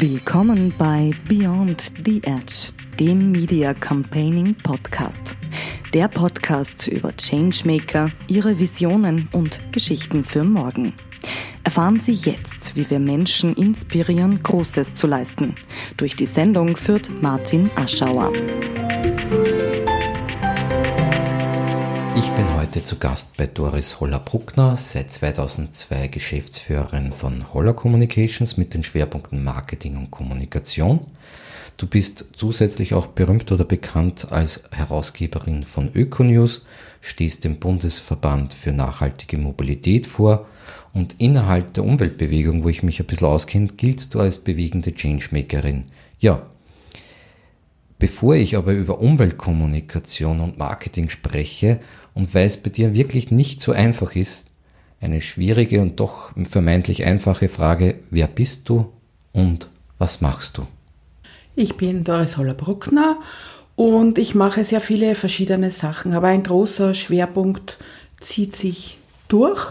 Willkommen bei Beyond the Edge, dem Media Campaigning Podcast. Der Podcast über Changemaker, ihre Visionen und Geschichten für morgen. Erfahren Sie jetzt, wie wir Menschen inspirieren, Großes zu leisten. Durch die Sendung führt Martin Aschauer. Ich bin heute zu Gast bei Doris Holler-Bruckner, seit 2002 Geschäftsführerin von Holler Communications mit den Schwerpunkten Marketing und Kommunikation. Du bist zusätzlich auch berühmt oder bekannt als Herausgeberin von Ökonews, stehst dem Bundesverband für nachhaltige Mobilität vor und innerhalb der Umweltbewegung, wo ich mich ein bisschen auskenne, giltst du als bewegende Changemakerin. Ja, Bevor ich aber über Umweltkommunikation und Marketing spreche und weil es bei dir wirklich nicht so einfach ist, eine schwierige und doch vermeintlich einfache Frage, wer bist du und was machst du? Ich bin Doris Holler-Bruckner und ich mache sehr viele verschiedene Sachen, aber ein großer Schwerpunkt zieht sich durch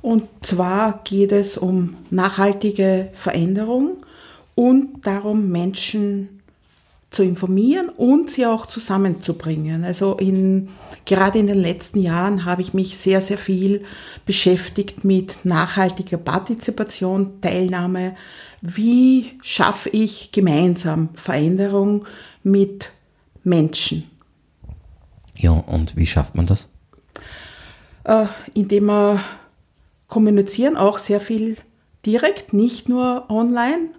und zwar geht es um nachhaltige Veränderung und darum, Menschen zu informieren und sie auch zusammenzubringen. Also in, gerade in den letzten Jahren habe ich mich sehr, sehr viel beschäftigt mit nachhaltiger Partizipation, Teilnahme. Wie schaffe ich gemeinsam Veränderung mit Menschen? Ja, und wie schafft man das? Äh, indem wir kommunizieren, auch sehr viel direkt, nicht nur online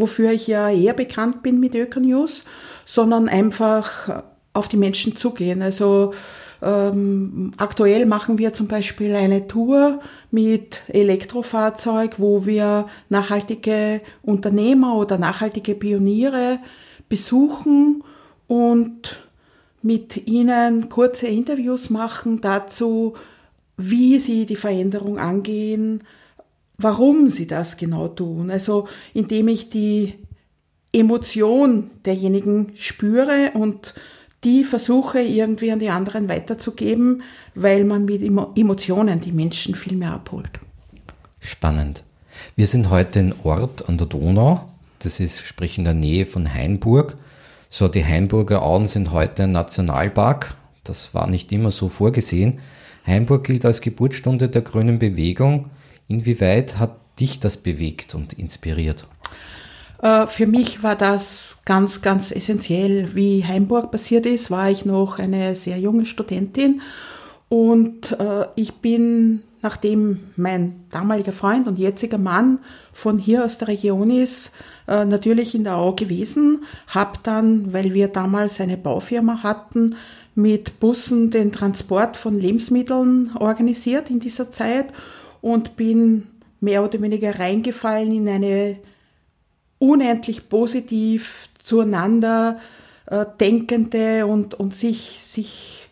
wofür ich ja eher bekannt bin mit Ökonews, sondern einfach auf die Menschen zugehen. Also ähm, aktuell machen wir zum Beispiel eine Tour mit Elektrofahrzeug, wo wir nachhaltige Unternehmer oder nachhaltige Pioniere besuchen und mit ihnen kurze Interviews machen dazu, wie sie die Veränderung angehen, warum sie das genau tun. Also indem ich die Emotion derjenigen spüre und die versuche irgendwie an die anderen weiterzugeben, weil man mit Emotionen die Menschen viel mehr abholt. Spannend. Wir sind heute in Ort an der Donau. Das ist sprich in der Nähe von Hainburg. So, die Hainburger Auen sind heute ein Nationalpark. Das war nicht immer so vorgesehen. Hainburg gilt als Geburtsstunde der grünen Bewegung. Inwieweit hat dich das bewegt und inspiriert? Äh, für mich war das ganz, ganz essentiell. Wie Heimburg passiert ist, war ich noch eine sehr junge Studentin und äh, ich bin, nachdem mein damaliger Freund und jetziger Mann von hier aus der Region ist, äh, natürlich in der Au gewesen, habe dann, weil wir damals eine Baufirma hatten, mit Bussen den Transport von Lebensmitteln organisiert in dieser Zeit und bin mehr oder weniger reingefallen in eine unendlich positiv zueinander äh, denkende und, und sich, sich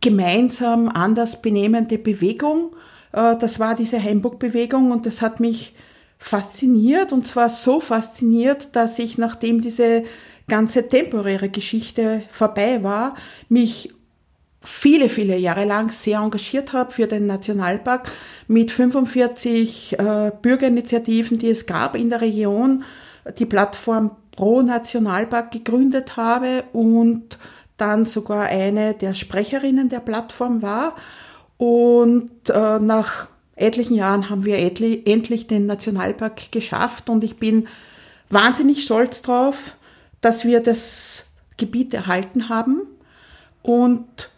gemeinsam anders benehmende Bewegung. Äh, das war diese Heimburg-Bewegung und das hat mich fasziniert und zwar so fasziniert, dass ich, nachdem diese ganze temporäre Geschichte vorbei war, mich viele, viele Jahre lang sehr engagiert habe für den Nationalpark mit 45 äh, Bürgerinitiativen, die es gab in der Region, die Plattform Pro Nationalpark gegründet habe und dann sogar eine der Sprecherinnen der Plattform war. Und äh, nach etlichen Jahren haben wir endlich den Nationalpark geschafft und ich bin wahnsinnig stolz drauf, dass wir das Gebiet erhalten haben und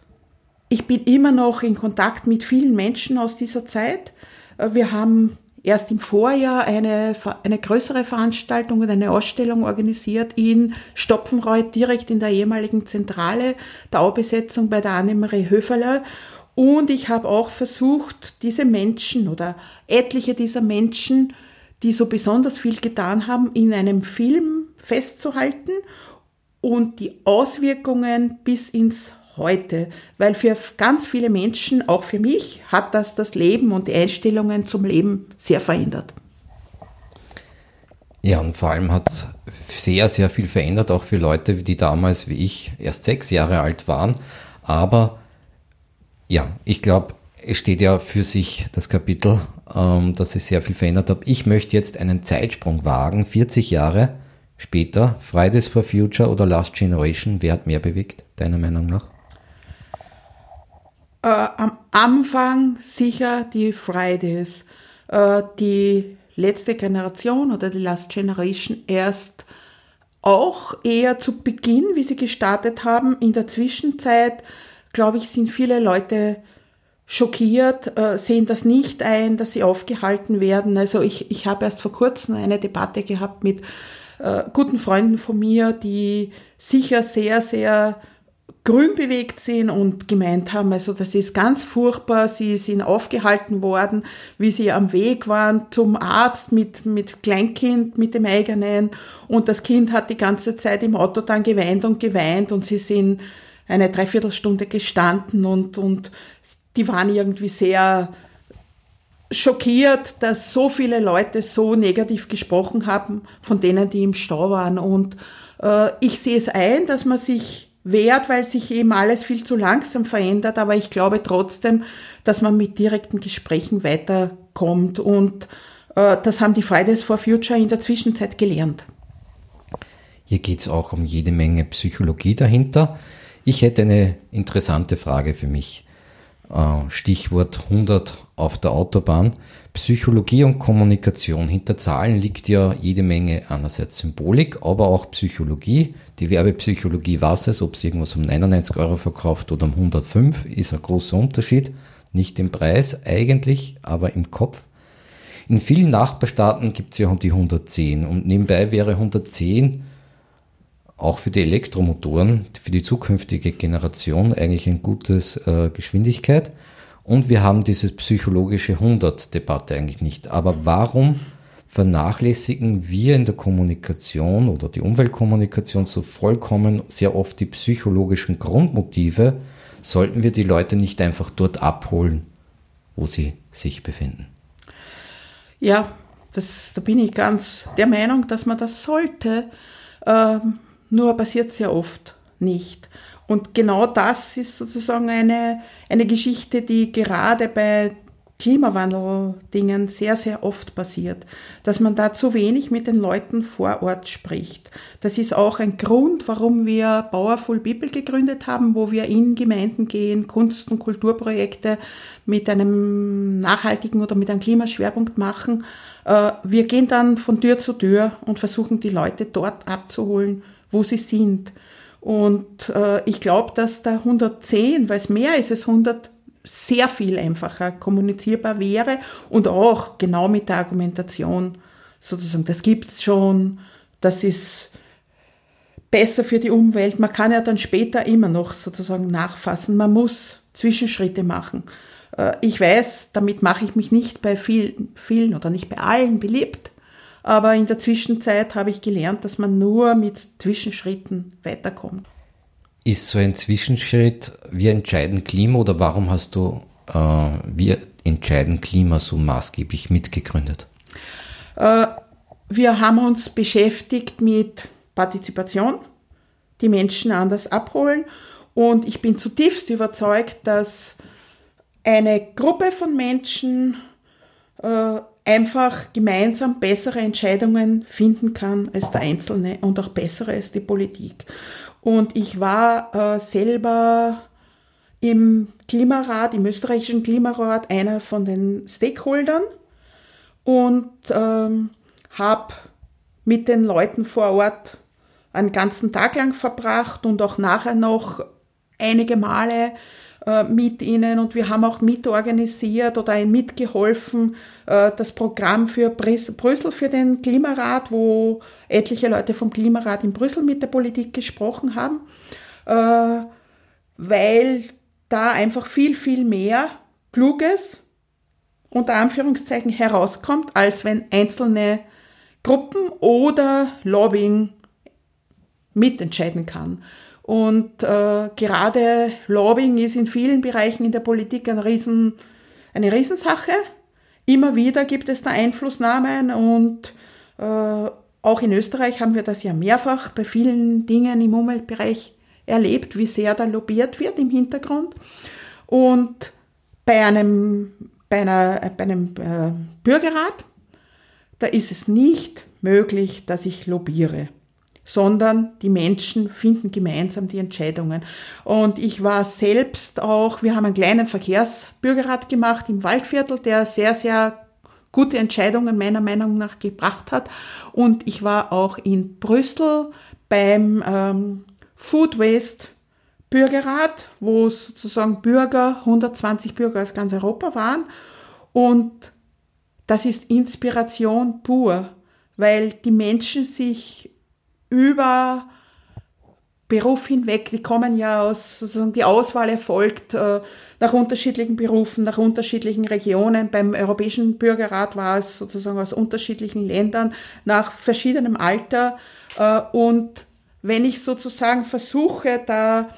ich bin immer noch in Kontakt mit vielen Menschen aus dieser Zeit. Äh, wir haben erst im Vorjahr eine, eine größere Veranstaltung und eine Ausstellung organisiert in Stopfenreuth, direkt in der ehemaligen Zentrale der Aubesetzung bei der Annemarie Höferle. Und ich habe auch versucht, diese Menschen oder etliche dieser Menschen, die so besonders viel getan haben, in einem Film festzuhalten und die Auswirkungen bis ins heute, weil für ganz viele Menschen, auch für mich, hat das das Leben und die Einstellungen zum Leben sehr verändert. Ja, und vor allem hat es sehr, sehr viel verändert, auch für Leute, die damals wie ich erst sechs Jahre alt waren. Aber ja, ich glaube, es steht ja für sich das Kapitel ähm, dass sich sehr viel verändert hat. Ich möchte jetzt einen Zeitsprung wagen, 40 Jahre später, Fridays for Future oder Last Generation, wer hat mehr bewegt, deiner Meinung nach? Äh, am Anfang sicher die Fridays. Äh, die letzte Generation oder die Last Generation erst auch eher zu Beginn, wie sie gestartet haben. In der Zwischenzeit, glaube ich, sind viele Leute schockiert, äh, sehen das nicht ein, dass sie aufgehalten werden. Also ich, ich habe erst vor kurzem eine Debatte gehabt mit äh, guten Freunden von mir, die sicher sehr, sehr grün bewegt sind und gemeint haben, also das ist ganz furchtbar, sie sind aufgehalten worden, wie sie am Weg waren zum Arzt mit, mit Kleinkind, mit dem eigenen und das Kind hat die ganze Zeit im Auto dann geweint und geweint und sie sind eine Dreiviertelstunde gestanden und, und die waren irgendwie sehr schockiert, dass so viele Leute so negativ gesprochen haben von denen, die im Stau waren. Und äh, ich sehe es ein, dass man sich wehrt, weil sich eben alles viel zu langsam verändert. Aber ich glaube trotzdem, dass man mit direkten Gesprächen weiterkommt. Und äh, das haben die Fridays for Future in der Zwischenzeit gelernt. Hier geht es auch um jede Menge Psychologie dahinter. Ich hätte eine interessante Frage für mich. Äh, Stichwort 100 auf der Autobahn. Psychologie und Kommunikation. Hinter Zahlen liegt ja jede Menge einerseits Symbolik, aber auch Psychologie. Die Werbepsychologie weiß es, ob es irgendwas um 99 Euro verkauft oder um 105, ist ein großer Unterschied. Nicht im Preis eigentlich, aber im Kopf. In vielen Nachbarstaaten gibt es ja die 110 und nebenbei wäre 110 auch für die Elektromotoren, für die zukünftige Generation eigentlich eine gute äh, Geschwindigkeit. Und wir haben diese psychologische 100-Debatte eigentlich nicht. Aber warum vernachlässigen wir in der Kommunikation oder die Umweltkommunikation so vollkommen sehr oft die psychologischen Grundmotive? Sollten wir die Leute nicht einfach dort abholen, wo sie sich befinden? Ja, das, da bin ich ganz der Meinung, dass man das sollte. Ähm, nur passiert sehr oft nicht. Und genau das ist sozusagen eine, eine Geschichte, die gerade bei Klimawandel-Dingen sehr, sehr oft passiert, dass man da zu wenig mit den Leuten vor Ort spricht. Das ist auch ein Grund, warum wir Powerful People gegründet haben, wo wir in Gemeinden gehen, Kunst- und Kulturprojekte mit einem nachhaltigen oder mit einem Klimaschwerpunkt machen. Äh, wir gehen dann von Tür zu Tür und versuchen die Leute dort abzuholen, wo sie sind. Und äh, ich glaube, dass da 110, weil es mehr ist als 100, sehr viel einfacher kommunizierbar wäre und auch genau mit der Argumentation sozusagen, das gibt es schon, das ist besser für die Umwelt. Man kann ja dann später immer noch sozusagen nachfassen. Man muss Zwischenschritte machen. Äh, ich weiß, damit mache ich mich nicht bei vielen, vielen oder nicht bei allen beliebt. Aber in der Zwischenzeit habe ich gelernt, dass man nur mit Zwischenschritten weiterkommt. Ist so ein Zwischenschritt, wir entscheiden Klima oder warum hast du äh, wir entscheiden Klima so maßgeblich mitgegründet? Äh, wir haben uns beschäftigt mit Partizipation, die Menschen anders abholen und ich bin zutiefst überzeugt, dass eine Gruppe von Menschen äh, einfach gemeinsam bessere Entscheidungen finden kann als der Einzelne und auch bessere als die Politik. Und ich war äh, selber im Klimarat, im österreichischen Klimarat, einer von den Stakeholdern und ähm, habe mit den Leuten vor Ort einen ganzen Tag lang verbracht und auch nachher noch einige Male mit ihnen und wir haben auch mitorganisiert oder mitgeholfen, äh, das Programm für Brüssel für den Klimarat, wo etliche Leute vom Klimarat in Brüssel mit der Politik gesprochen haben, äh, weil da einfach viel, viel mehr Kluges unter Anführungszeichen herauskommt, als wenn einzelne Gruppen oder Lobbying mitentscheiden kann. Und äh, gerade Lobbying ist in vielen Bereichen in der Politik ein Riesen, eine Riesensache. Immer wieder gibt es da Einflussnahmen und äh, auch in Österreich haben wir das ja mehrfach bei vielen Dingen im Umweltbereich erlebt, wie sehr da lobbyiert wird im Hintergrund. Und bei einem bei, einer, bei einem äh, Bürgerrat, da ist es nicht möglich, dass ich lobbyiere sondern die Menschen finden gemeinsam die Entscheidungen. Und ich war selbst auch, wir haben einen kleinen Verkehrsbürgerrat gemacht im Waldviertel, der sehr, sehr gute Entscheidungen meiner Meinung nach gebracht hat. Und ich war auch in Brüssel beim ähm, Food Waste Bürgerrat, wo sozusagen Bürger, 120 Bürger aus ganz Europa waren. Und das ist Inspiration pur, weil die Menschen sich über Beruf hinweg, die kommen ja aus, sozusagen die Auswahl erfolgt äh, nach unterschiedlichen Berufen, nach unterschiedlichen Regionen. Beim Europäischen Bürgerrat war es sozusagen aus unterschiedlichen Ländern, nach verschiedenem Alter. Äh, und wenn ich sozusagen versuche, da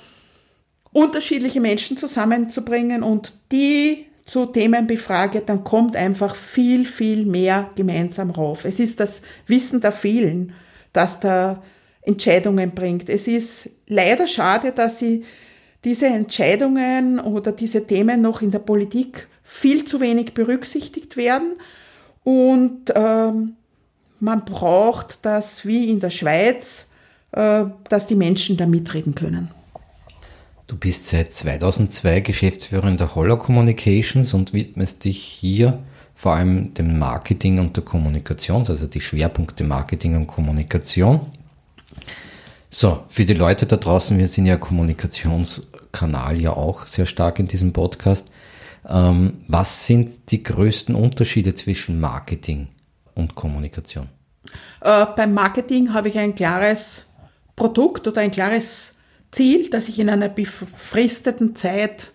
unterschiedliche Menschen zusammenzubringen und die zu Themen befrage, dann kommt einfach viel, viel mehr gemeinsam rauf. Es ist das Wissen der vielen das da Entscheidungen bringt. Es ist leider schade, dass sie diese Entscheidungen oder diese Themen noch in der Politik viel zu wenig berücksichtigt werden und ähm, man braucht das wie in der Schweiz, äh, dass die Menschen da mitreden können. Du bist seit 2002 Geschäftsführerin der Holler Communications und widmest dich hier vor allem dem Marketing und der Kommunikation, also die Schwerpunkte Marketing und Kommunikation. So, für die Leute da draußen, wir sind ja Kommunikationskanal ja auch sehr stark in diesem Podcast. Ähm, was sind die größten Unterschiede zwischen Marketing und Kommunikation? Äh, beim Marketing habe ich ein klares Produkt oder ein klares Ziel, das ich in einer befristeten Zeit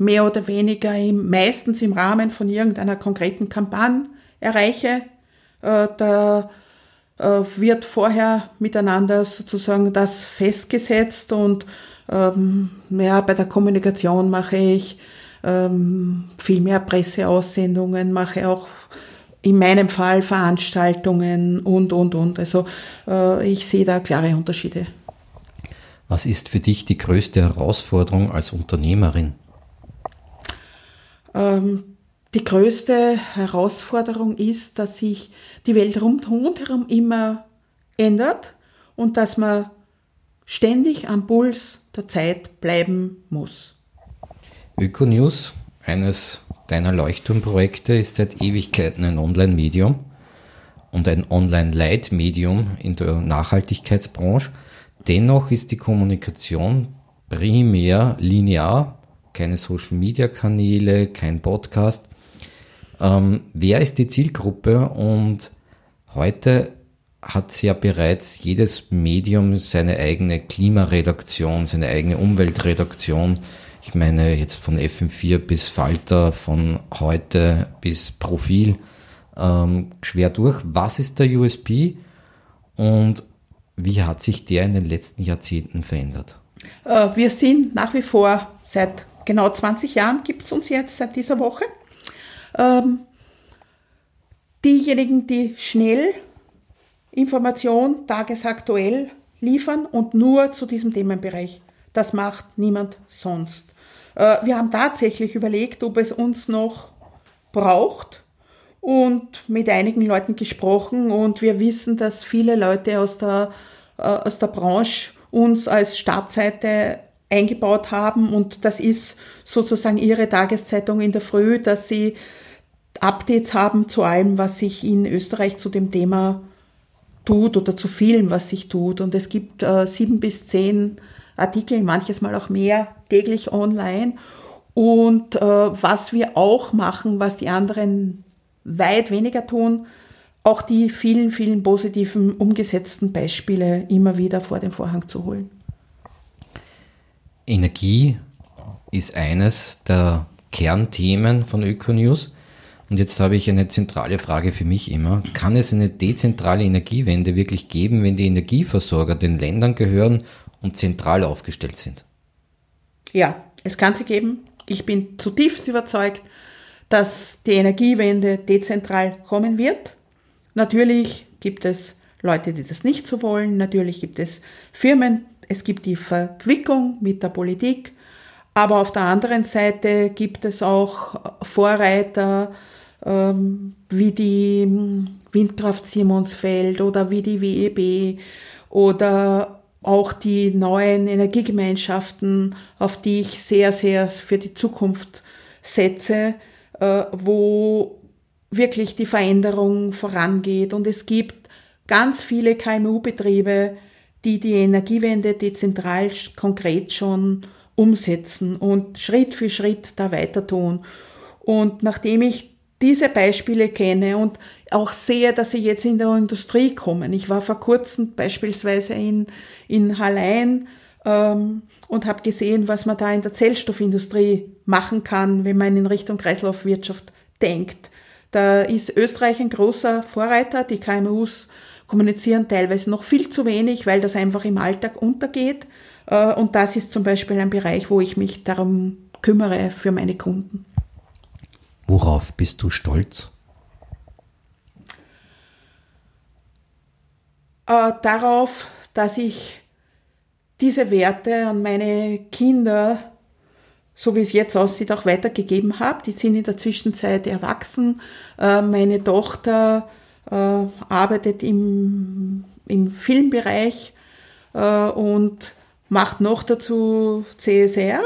mehr oder weniger im, meistens im Rahmen von irgendeiner konkreten Kampagne erreiche. Äh, da äh, wird vorher miteinander sozusagen das festgesetzt und ähm, ja, bei der Kommunikation mache ich ähm, viel mehr Presseaussendungen, mache auch in meinem Fall Veranstaltungen und, und, und. Also äh, ich sehe da klare Unterschiede. Was ist für dich die größte Herausforderung als Unternehmerin? Ähm, die größte Herausforderung ist, dass sich die Welt rundherum immer ändert und dass man ständig am Puls der Zeit bleiben muss. Ökonews, eines deiner Leuchtturmprojekte, ist seit Ewigkeiten ein Online-Medium und ein Online-Leitmedium in der Nachhaltigkeitsbranche. Dennoch ist die Kommunikation primär linear keine Social-Media-Kanäle, kein Podcast. Ähm, wer ist die Zielgruppe? Und heute hat ja bereits jedes Medium seine eigene Klimaredaktion, seine eigene Umweltredaktion. Ich meine jetzt von FM4 bis Falter, von heute bis Profil ähm, schwer durch. Was ist der USB und wie hat sich der in den letzten Jahrzehnten verändert? Äh, wir sind nach wie vor seit genau 20 Jahren gibt es uns jetzt seit dieser Woche. Ähm, diejenigen, die schnell Information tagesaktuell liefern und nur zu diesem Themenbereich. Das macht niemand sonst. Äh, wir haben tatsächlich überlegt, ob es uns noch braucht und mit einigen Leuten gesprochen und wir wissen, dass viele Leute aus der, äh, aus der Branche uns als Startseite eingebaut haben und das ist sozusagen ihre Tageszeitung in der Früh, dass sie Updates haben zu allem, was sich in Österreich zu dem Thema tut oder zu vielen, was sich tut. Und es gibt äh, sieben bis zehn Artikel, manches Mal auch mehr, täglich online. Und äh, was wir auch machen, was die anderen weit weniger tun, auch die vielen, vielen positiven umgesetzten Beispiele immer wieder vor den Vorhang zu holen. Energie ist eines der Kernthemen von Ökonews. Und jetzt habe ich eine zentrale Frage für mich immer. Kann es eine dezentrale Energiewende wirklich geben, wenn die Energieversorger den Ländern gehören und zentral aufgestellt sind? Ja, es kann sie geben. Ich bin zutiefst überzeugt, dass die Energiewende dezentral kommen wird. Natürlich gibt es Leute, die das nicht so wollen. Natürlich gibt es Firmen, es gibt die Verquickung mit der Politik, Aber auf der anderen Seite gibt es auch Vorreiter ähm, wie die Windkraft Simonsfeld oder wie die WEB oder auch die neuen Energiegemeinschaften, auf die ich sehr, sehr für die Zukunft setze, äh, wo wirklich die Veränderung vorangeht. Und es gibt ganz viele KMU-Betriebe, die die Energiewende dezentral konkret schon umsetzen und Schritt für Schritt da weiter tun. Und nachdem ich diese Beispiele kenne und auch sehe, dass sie jetzt in der Industrie kommen. Ich war vor kurzem beispielsweise in, in Hallein ähm, und habe gesehen, was man da in der Zellstoffindustrie machen kann, wenn man in Richtung Kreislaufwirtschaft denkt. Da ist Österreich ein großer Vorreiter. Die KMUs kommunizieren teilweise noch viel zu wenig, weil das einfach im Alltag untergeht. Äh, und das ist zum Beispiel ein Bereich, wo ich mich darum kümmere für meine Kunden. Worauf bist du stolz? Äh, darauf, dass ich diese Werte an meine Kinder, so wie es jetzt aussieht, auch weitergegeben habe. Die sind in der Zwischenzeit erwachsen. Äh, meine Tochter arbeitet im, im Filmbereich äh, und macht noch dazu CSR.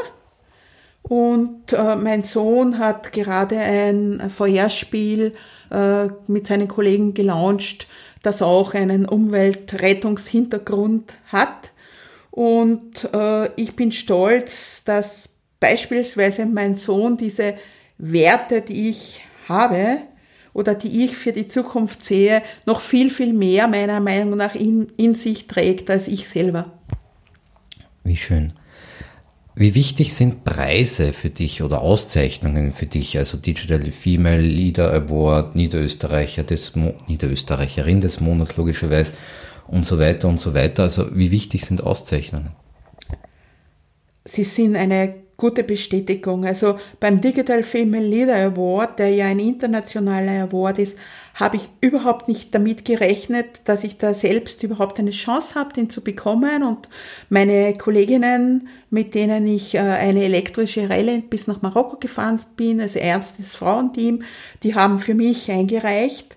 Und äh, mein Sohn hat gerade ein VR-Spiel äh, mit seinen Kollegen gelauncht, das auch einen Umweltrettungshintergrund hat. Und äh, ich bin stolz, dass beispielsweise mein Sohn diese Werte, die ich habe oder die ich für die Zukunft sehe, noch viel, viel mehr meiner Meinung nach in, in sich trägt als ich selber. Wie schön. Wie wichtig sind Preise für dich oder Auszeichnungen für dich? Also Digital Female Leader Award, Niederösterreicher des Mo Niederösterreicherin des Monats logischerweise und so weiter und so weiter. Also wie wichtig sind Auszeichnungen? Sie sind eine gute Bestätigung. Also beim Digital Female Leader Award, der ja ein internationaler Award ist, habe ich überhaupt nicht damit gerechnet, dass ich da selbst überhaupt eine Chance habe, den zu bekommen. Und meine Kolleginnen, mit denen ich äh, eine elektrische Rallye bis nach Marokko gefahren bin, also ernstes Frauenteam, die haben für mich eingereicht.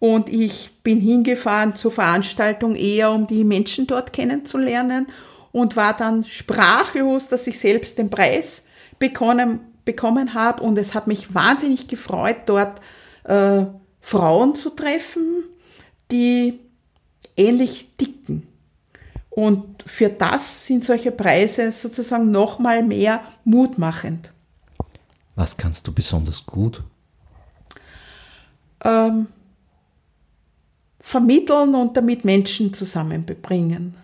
Und ich bin hingefahren zur Veranstaltung eher, um die Menschen dort kennenzulernen und war dann sprachlos, dass ich selbst den Preis bekommen, bekommen habe. Und es hat mich wahnsinnig gefreut, dort äh, Frauen zu treffen, die ähnlich dicken. Und für das sind solche Preise sozusagen nochmal mehr mutmachend. Was kannst du besonders gut? Ähm, vermitteln und damit Menschen zusammenbringen.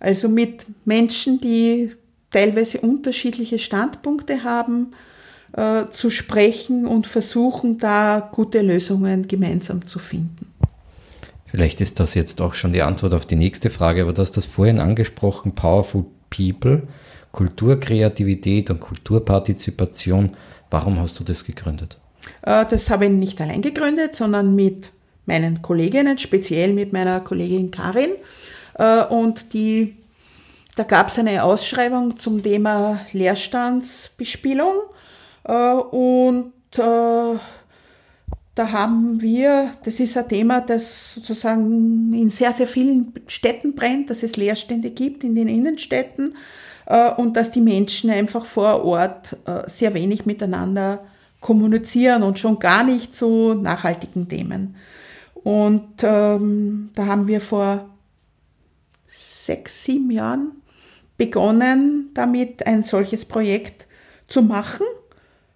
Also mit Menschen, die teilweise unterschiedliche Standpunkte haben, äh, zu sprechen und versuchen, da gute Lösungen gemeinsam zu finden. Vielleicht ist das jetzt auch schon die Antwort auf die nächste Frage, aber du hast das vorhin angesprochen, Powerful People, Kulturkreativität und Kulturpartizipation. Warum hast du das gegründet? Äh, das habe ich nicht allein gegründet, sondern mit meinen Kolleginnen, speziell mit meiner Kollegin Karin. Äh, und die, da gab es eine Ausschreibung zum Thema Leerstandsbespielung. Äh, und äh, da haben wir, das ist ein Thema, das sozusagen in sehr, sehr vielen Städten brennt, dass es Leerstände gibt in den Innenstädten und dass die Menschen einfach vor Ort sehr wenig miteinander kommunizieren und schon gar nicht zu nachhaltigen Themen. Und ähm, da haben wir vor sechs, sieben Jahren begonnen, damit ein solches Projekt zu machen.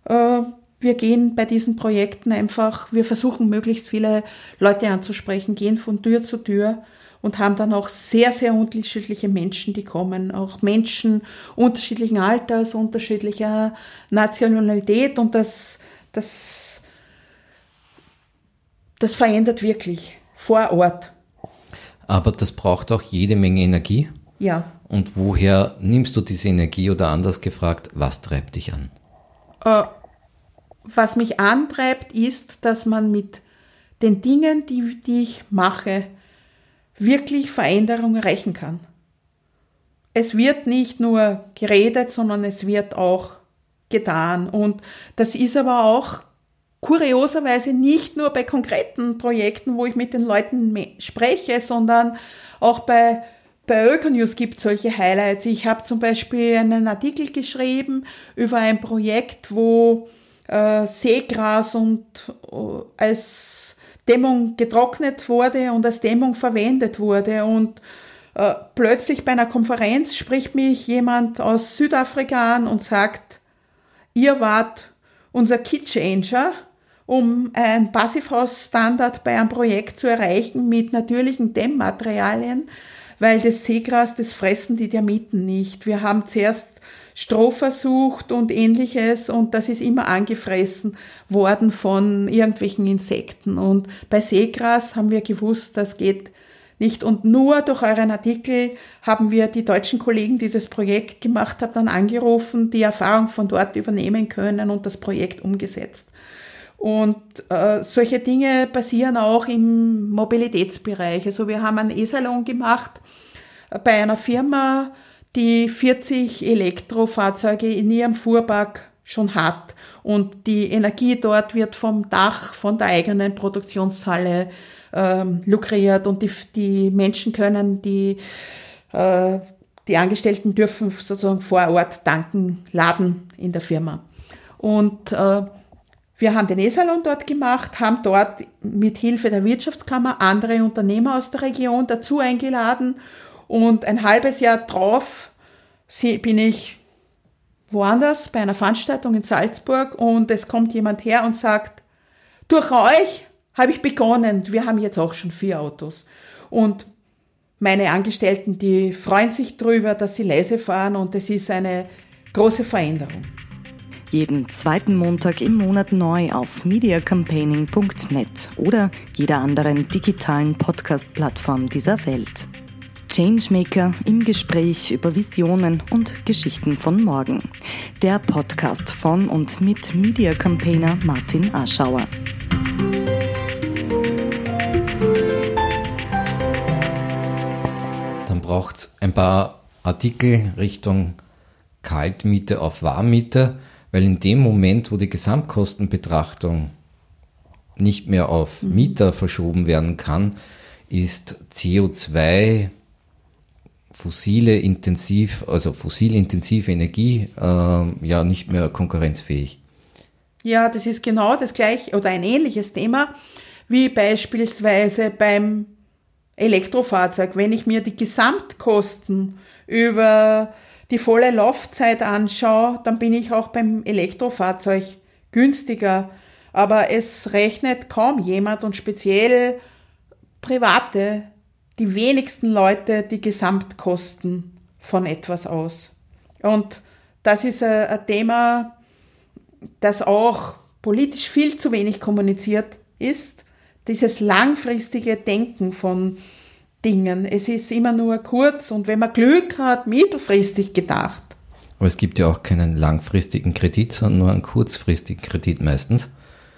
Äh, wir gehen bei diesen Projekten einfach, wir versuchen möglichst viele Leute anzusprechen, gehen von Tür zu Tür und haben dann auch sehr, sehr unterschiedliche Menschen, die kommen. Auch Menschen unterschiedlichen Alters, unterschiedlicher Nationalität und das, das, das verändert wirklich vor Ort. Aber das braucht auch jede Menge Energie. Ja. Und woher nimmst du diese Energie oder anders gefragt, was treibt dich an? Äh, was mich antreibt, ist, dass man mit den Dingen, die, die ich mache, wirklich Veränderungen erreichen kann. es wird nicht nur geredet, sondern es wird auch getan. Und das ist aber auch kurioserweise nicht nur bei konkreten Projekten, wo ich mit den Leuten spreche, sondern auch bei bei Ökonews gibt es solche Highlights. Ich habe zum Beispiel einen Artikel geschrieben über ein Projekt, wo äh, Seegras und äh, als Dämmung getrocknet wurde und als Dämmung verwendet wurde. Und äh, plötzlich bei einer Konferenz spricht mich jemand aus Südafrika an und sagt, ihr wart unser Key Changer, um ein Passivhaus-Standard bei einem Projekt zu erreichen mit natürlichen Dämmmaterialien, weil das Seegras, das fressen die Termiten nicht. Wir haben zuerst Stroh versucht und ähnliches und das ist immer angefressen worden von irgendwelchen Insekten. Und bei Seegras haben wir gewusst, das geht nicht. Und nur durch euren Artikel haben wir die deutschen Kollegen, die das Projekt gemacht haben, dann angerufen, die Erfahrung von dort übernehmen können und das Projekt umgesetzt. Und äh, solche Dinge passieren auch im Mobilitätsbereich. Also wir haben einen E-Salon gemacht bei einer Firma, die 40 Elektrofahrzeuge in ihrem Fuhrpark schon hat. Und die Energie dort wird vom Dach, von der eigenen Produktionshalle ähm, lukriert und die, die Menschen können, die, äh, die Angestellten dürfen sozusagen vor Ort tanken, laden in der Firma. Und äh, wir haben den E-Salon dort gemacht, haben dort mit Hilfe der Wirtschaftskammer andere Unternehmer aus der Region dazu eingeladen und ein halbes Jahr drauf bin ich woanders bei einer Veranstaltung in Salzburg und es kommt jemand her und sagt, durch euch habe ich begonnen. Wir haben jetzt auch schon vier Autos. Und meine Angestellten, die freuen sich drüber, dass sie leise fahren und es ist eine große Veränderung. Jeden zweiten Montag im Monat neu auf mediacampaigning.net oder jeder anderen digitalen Podcast-Plattform dieser Welt. Changemaker im Gespräch über Visionen und Geschichten von morgen. Der Podcast von und mit Media Campaigner Martin Aschauer. Dann braucht es ein paar Artikel Richtung Kaltmiete auf Warmmiete weil in dem Moment, wo die Gesamtkostenbetrachtung nicht mehr auf mhm. Mieter verschoben werden kann, ist CO2 fossile intensiv, also fossilintensive Energie äh, ja nicht mehr konkurrenzfähig. Ja, das ist genau das gleiche oder ein ähnliches Thema wie beispielsweise beim Elektrofahrzeug. Wenn ich mir die Gesamtkosten über die volle Laufzeit anschaue, dann bin ich auch beim Elektrofahrzeug günstiger. Aber es rechnet kaum jemand und speziell Private, die wenigsten Leute die Gesamtkosten von etwas aus. Und das ist ein Thema, das auch politisch viel zu wenig kommuniziert ist. Dieses langfristige Denken von Dingen. Es ist immer nur kurz und wenn man Glück hat, mittelfristig gedacht. Aber es gibt ja auch keinen langfristigen Kredit, sondern nur einen kurzfristigen Kredit meistens.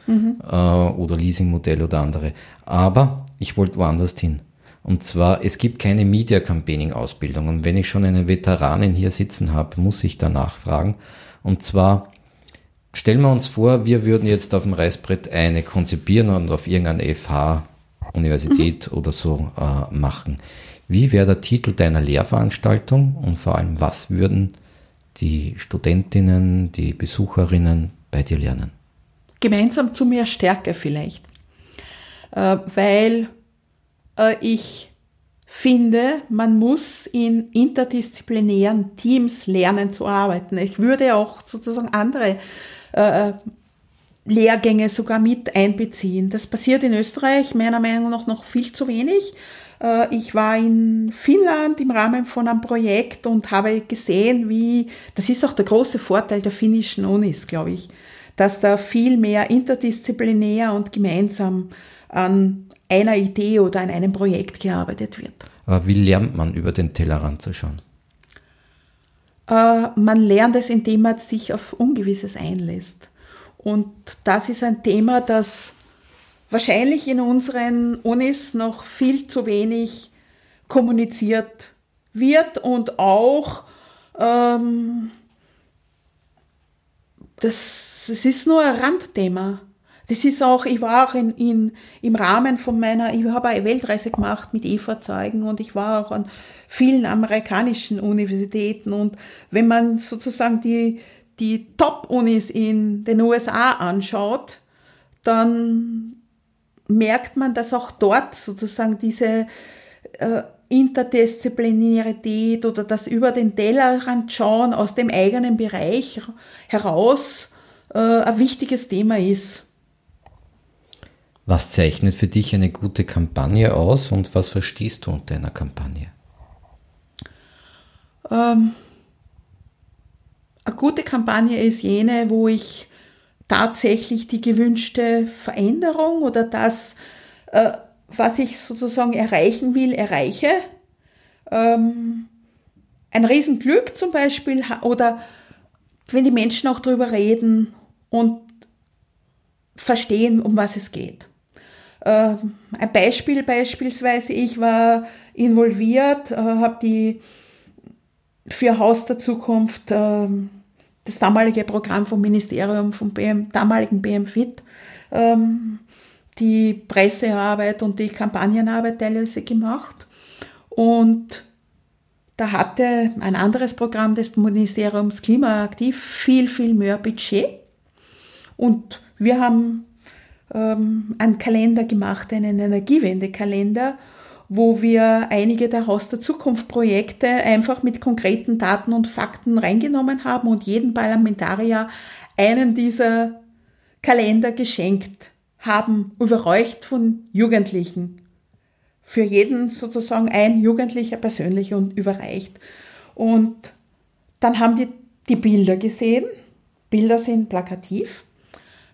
Mhm. Äh, oder Leasingmodell oder andere. Aber ich wollte woanders hin. Und zwar, es gibt keine Media Campaigning Ausbildung. Und wenn ich schon eine Veteranin hier sitzen habe, muss ich danach fragen. Und zwar, stellen wir uns vor, wir würden jetzt auf dem Reißbrett eine konzipieren und auf irgendein FH Universität mhm. oder so äh, machen. Wie wäre der Titel deiner Lehrveranstaltung und vor allem, was würden die Studentinnen, die Besucherinnen bei dir lernen? Gemeinsam zu mehr Stärke vielleicht, äh, weil äh, ich finde, man muss in interdisziplinären Teams lernen zu arbeiten. Ich würde auch sozusagen andere äh, Lehrgänge sogar mit einbeziehen. Das passiert in Österreich meiner Meinung nach noch viel zu wenig. Äh, ich war in Finnland im Rahmen von einem Projekt und habe gesehen, wie, das ist auch der große Vorteil der finnischen Unis, glaube ich, dass da viel mehr interdisziplinär und gemeinsam an einer Idee oder an einem Projekt gearbeitet wird. Aber wie lernt man über den Tellerrand zu schauen? Äh, man lernt es, indem man sich auf Ungewisses einlässt. Und das ist ein Thema, das wahrscheinlich in unseren Unis noch viel zu wenig kommuniziert wird und auch ähm, das, das ist nur ein Randthema. Das ist auch, ich war auch in, in, im Rahmen von meiner, ich habe eine Weltreise gemacht mit E-Fahrzeugen und ich war auch an vielen amerikanischen Universitäten und wenn man sozusagen die, die Top-Unis in den USA anschaut, dann merkt man, dass auch dort sozusagen diese äh, Interdisziplinarität oder das über den Tellerrand schauen aus dem eigenen Bereich heraus äh, ein wichtiges Thema ist. Was zeichnet für dich eine gute Kampagne aus und was verstehst du unter einer Kampagne? Ähm, eine gute Kampagne ist jene, wo ich tatsächlich die gewünschte Veränderung oder das, äh, was ich sozusagen erreichen will, erreiche. Ähm, ein Riesenglück zum Beispiel oder wenn die Menschen auch darüber reden und verstehen, um was es geht. Ähm, ein Beispiel beispielsweise, ich war involviert, äh, habe die für Haus der Zukunft ähm, das damalige Programm vom Ministerium, vom BM, damaligen BMFIT, ähm, die Pressearbeit und die Kampagnenarbeit teilweise gemacht. Und da hatte ein anderes Programm des Ministeriums Klimaaktiv viel, viel mehr Budget. Und wir haben ähm, einen Kalender gemacht, einen Energiewendekalender, wo wir einige der Haus der Zukunft Projekte einfach mit konkreten Daten und Fakten reingenommen haben und jeden Parlamentarier einen dieser Kalender geschenkt haben, überreicht von Jugendlichen. Für jeden sozusagen ein Jugendlicher persönlich und überreicht. Und dann haben die die Bilder gesehen. Bilder sind plakativ.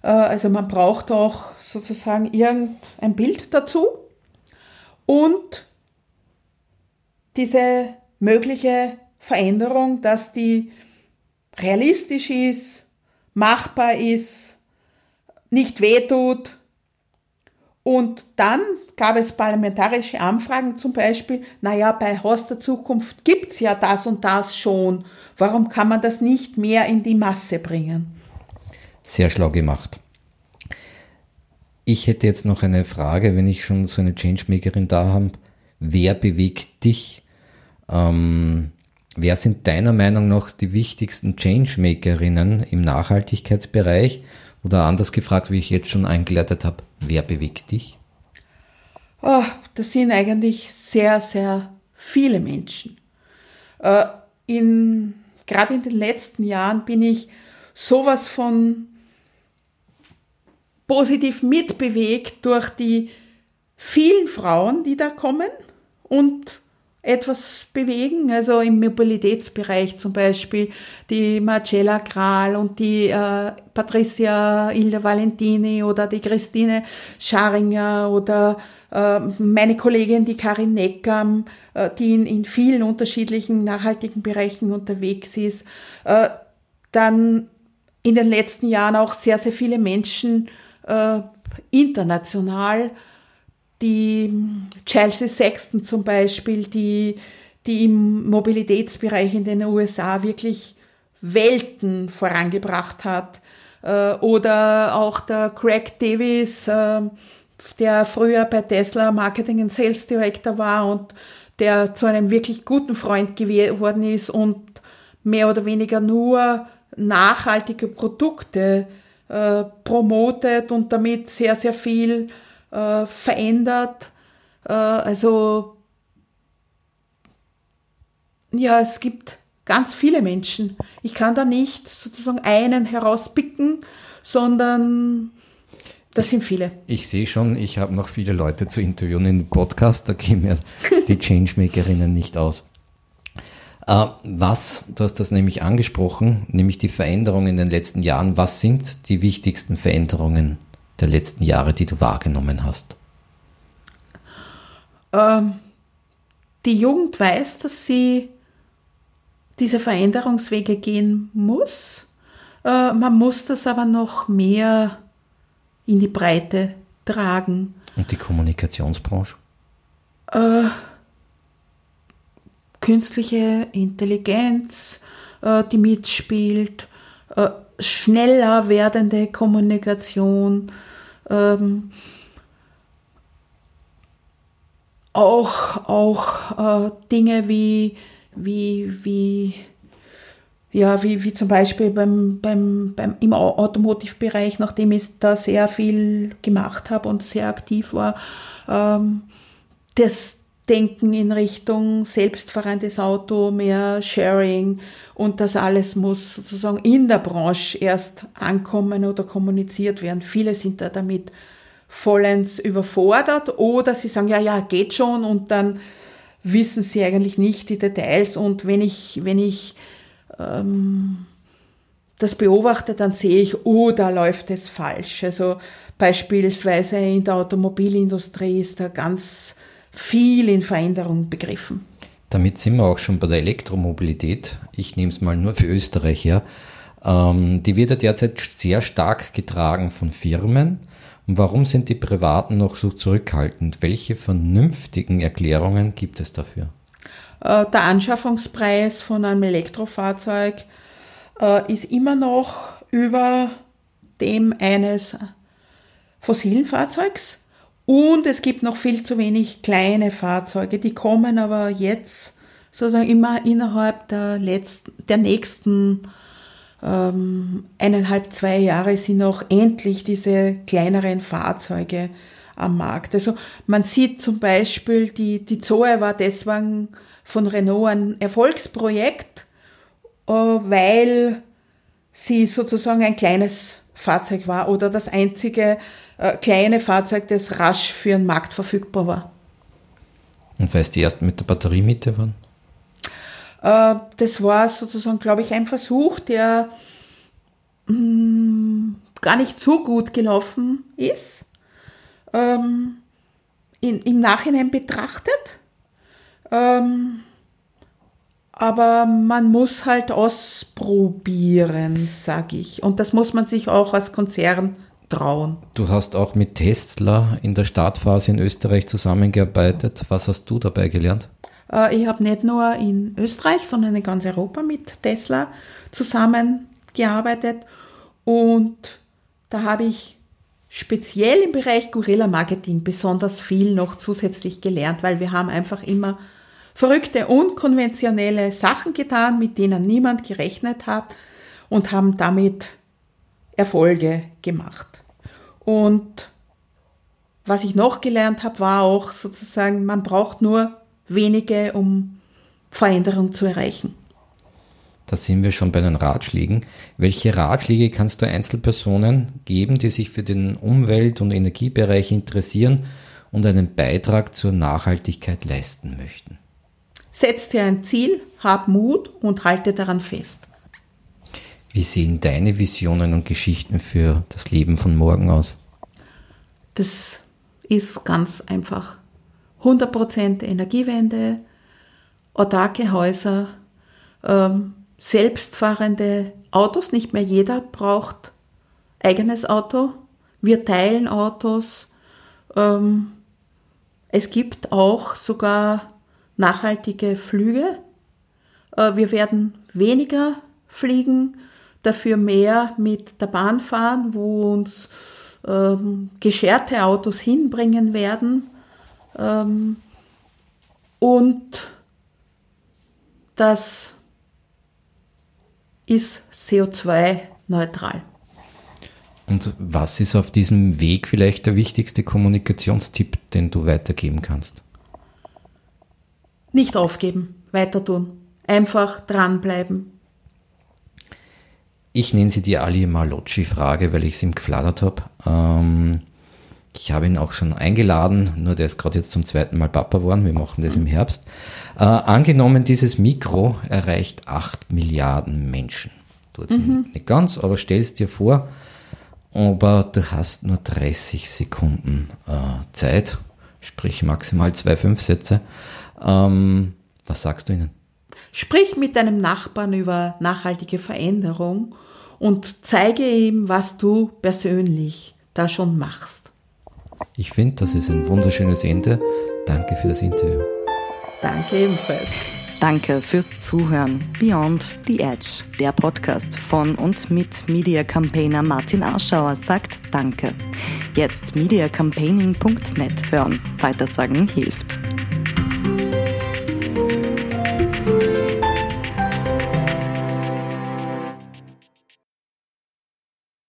Äh, also man braucht auch sozusagen irgendein Bild dazu und diese mögliche Veränderung, dass die realistisch ist, machbar ist, nicht wehtut. Und dann gab es parlamentarische Anfragen zum Beispiel, naja, bei Haus der Zukunft gibt es ja das und das schon. Warum kann man das nicht mehr in die Masse bringen? Sehr schlau gemacht. Ich hätte jetzt noch eine Frage, wenn ich schon so eine Changemakerin da habe. Wer bewegt dich? Ähm, wer sind deiner Meinung nach die wichtigsten Changemakerinnen im Nachhaltigkeitsbereich? Oder anders gefragt, wie ich jetzt schon eingeleitet habe, wer bewegt dich? Oh, das sind eigentlich sehr, sehr viele Menschen. Äh, in, gerade in den letzten Jahren bin ich sowas von positiv mitbewegt durch die vielen Frauen, die da kommen und etwas bewegen, also im Mobilitätsbereich zum Beispiel die Marcella Kral und die äh, Patricia Ilda Valentini oder die Christine Scharinger oder äh, meine Kollegin, die Karin Neckam, äh, die in, in vielen unterschiedlichen nachhaltigen Bereichen unterwegs ist. Äh, dann in den letzten Jahren auch sehr, sehr viele Menschen, äh, international. Die Chelsea Sexton zum Beispiel, die, die im Mobilitätsbereich in den USA wirklich Welten vorangebracht hat. Äh, oder auch der Craig Davis, äh, der früher bei Tesla Marketing and Sales Director war und der zu einem wirklich guten Freund geworden ist und mehr oder weniger nur nachhaltige Produkte äh, promotet und damit sehr, sehr viel äh, verändert. Äh, also ja, es gibt ganz viele Menschen. Ich kann da nicht sozusagen einen herauspicken, sondern das sind viele. Ich sehe schon, ich habe noch viele Leute zu interviewen im Podcast, da gehen mir die Changemakerinnen nicht aus. Äh, was, du hast das nämlich angesprochen, nämlich die Veränderungen in den letzten Jahren. Was sind die wichtigsten Veränderungen der letzten Jahre, die du wahrgenommen hast? Ähm, die Jugend weiß, dass sie diese Veränderungswege gehen muss. Äh, man muss das aber noch mehr in die Breite tragen. Und die Kommunikationsbranche? Äh, künstliche Intelligenz, äh, die mitspielt, äh, schneller werdende Kommunikation, ähm, auch, auch äh, Dinge wie, wie, wie, ja, wie, wie zum Beispiel beim, beim, beim, im Automotive-Bereich, nachdem ich da sehr viel gemacht habe und sehr aktiv war, ähm, das Denken in Richtung selbstfahrendes Auto, mehr Sharing und das alles muss sozusagen in der Branche erst ankommen oder kommuniziert werden. Viele sind da damit vollends überfordert oder sie sagen, ja, ja, geht schon und dann wissen sie eigentlich nicht die Details und wenn ich, wenn ich ähm, das beobachte, dann sehe ich, oh, da läuft es falsch. Also beispielsweise in der Automobilindustrie ist da ganz viel in Veränderung begriffen. Damit sind wir auch schon bei der Elektromobilität. Ich nehme es mal nur für Österreich her. Ähm, die wird ja derzeit sehr stark getragen von Firmen. Und warum sind die Privaten noch so zurückhaltend? Welche vernünftigen Erklärungen gibt es dafür? Äh, der Anschaffungspreis von einem Elektrofahrzeug äh, ist immer noch über dem eines fossilen Fahrzeugs. Und es gibt noch viel zu wenig kleine Fahrzeuge, die kommen aber jetzt sozusagen immer innerhalb der, letzten, der nächsten ähm, eineinhalb, zwei Jahre sind noch endlich diese kleineren Fahrzeuge am Markt. Also man sieht zum Beispiel, die, die Zoe war deswegen von Renault ein Erfolgsprojekt, äh, weil sie sozusagen ein kleines Fahrzeug war oder das einzige äh, kleine Fahrzeug, das rasch für den Markt verfügbar war. Und weil es die ersten mit der Batteriemiete waren? Äh, das war sozusagen, glaube ich, ein Versuch, der mh, mm, gar nicht so gut gelaufen ist. Ähm, in, Im Nachhinein betrachtet. Ähm, aber man muss halt ausprobieren, sage ich. Und das muss man sich auch als Konzern trauen. Du hast auch mit Tesla in der Startphase in Österreich zusammengearbeitet. Was hast du dabei gelernt? Äh, ich habe nicht nur in Österreich, sondern in ganz Europa mit Tesla zusammengearbeitet. Und da habe ich speziell im Bereich Gorilla Marketing besonders viel noch zusätzlich gelernt, weil wir haben einfach immer verrückte, unkonventionelle Sachen getan, mit denen niemand gerechnet hat und haben damit Erfolge gemacht. Und was ich noch gelernt habe, war auch sozusagen, man braucht nur wenige, um Veränderung zu erreichen. Da sind wir schon bei den Ratschlägen. Welche Ratschläge kannst du Einzelpersonen geben, die sich für den Umwelt- und Energiebereich interessieren und einen Beitrag zur Nachhaltigkeit leisten möchten? Setz dir ein Ziel, hab Mut und halte daran fest. Wie sehen deine Visionen und Geschichten für das Leben von morgen aus? Das ist ganz einfach. 100% Energiewende, autarke Häuser, ähm, selbstfahrende Autos. Nicht mehr jeder braucht eigenes Auto. Wir teilen Autos. Ähm, es gibt auch sogar nachhaltige Flüge. Äh, wir werden weniger fliegen, dafür mehr mit der Bahn fahren, wo uns ähm, gescherte Autos hinbringen werden. Ähm, und das ist CO2-neutral. Und was ist auf diesem Weg vielleicht der wichtigste Kommunikationstipp, den du weitergeben kannst? Nicht aufgeben, weiter tun. Einfach dranbleiben. Ich nenne sie die Ali Malocci-Frage, weil ich es ihm geflattert habe. Ähm, ich habe ihn auch schon eingeladen, nur der ist gerade jetzt zum zweiten Mal Papa geworden. Wir machen das im Herbst. Äh, angenommen, dieses Mikro erreicht 8 Milliarden Menschen. Tut mhm. nicht ganz, aber stell es dir vor, aber du hast nur 30 Sekunden äh, Zeit, sprich maximal zwei, fünf Sätze. Ähm, was sagst du ihnen? Sprich mit deinem Nachbarn über nachhaltige Veränderung und zeige ihm, was du persönlich da schon machst. Ich finde, das ist ein wunderschönes Ende. Danke für das Interview. Danke ebenfalls. Danke fürs Zuhören. Beyond the Edge, der Podcast von und mit Media Campaigner Martin Arschauer sagt Danke. Jetzt mediacampaigning.net hören. Weitersagen hilft.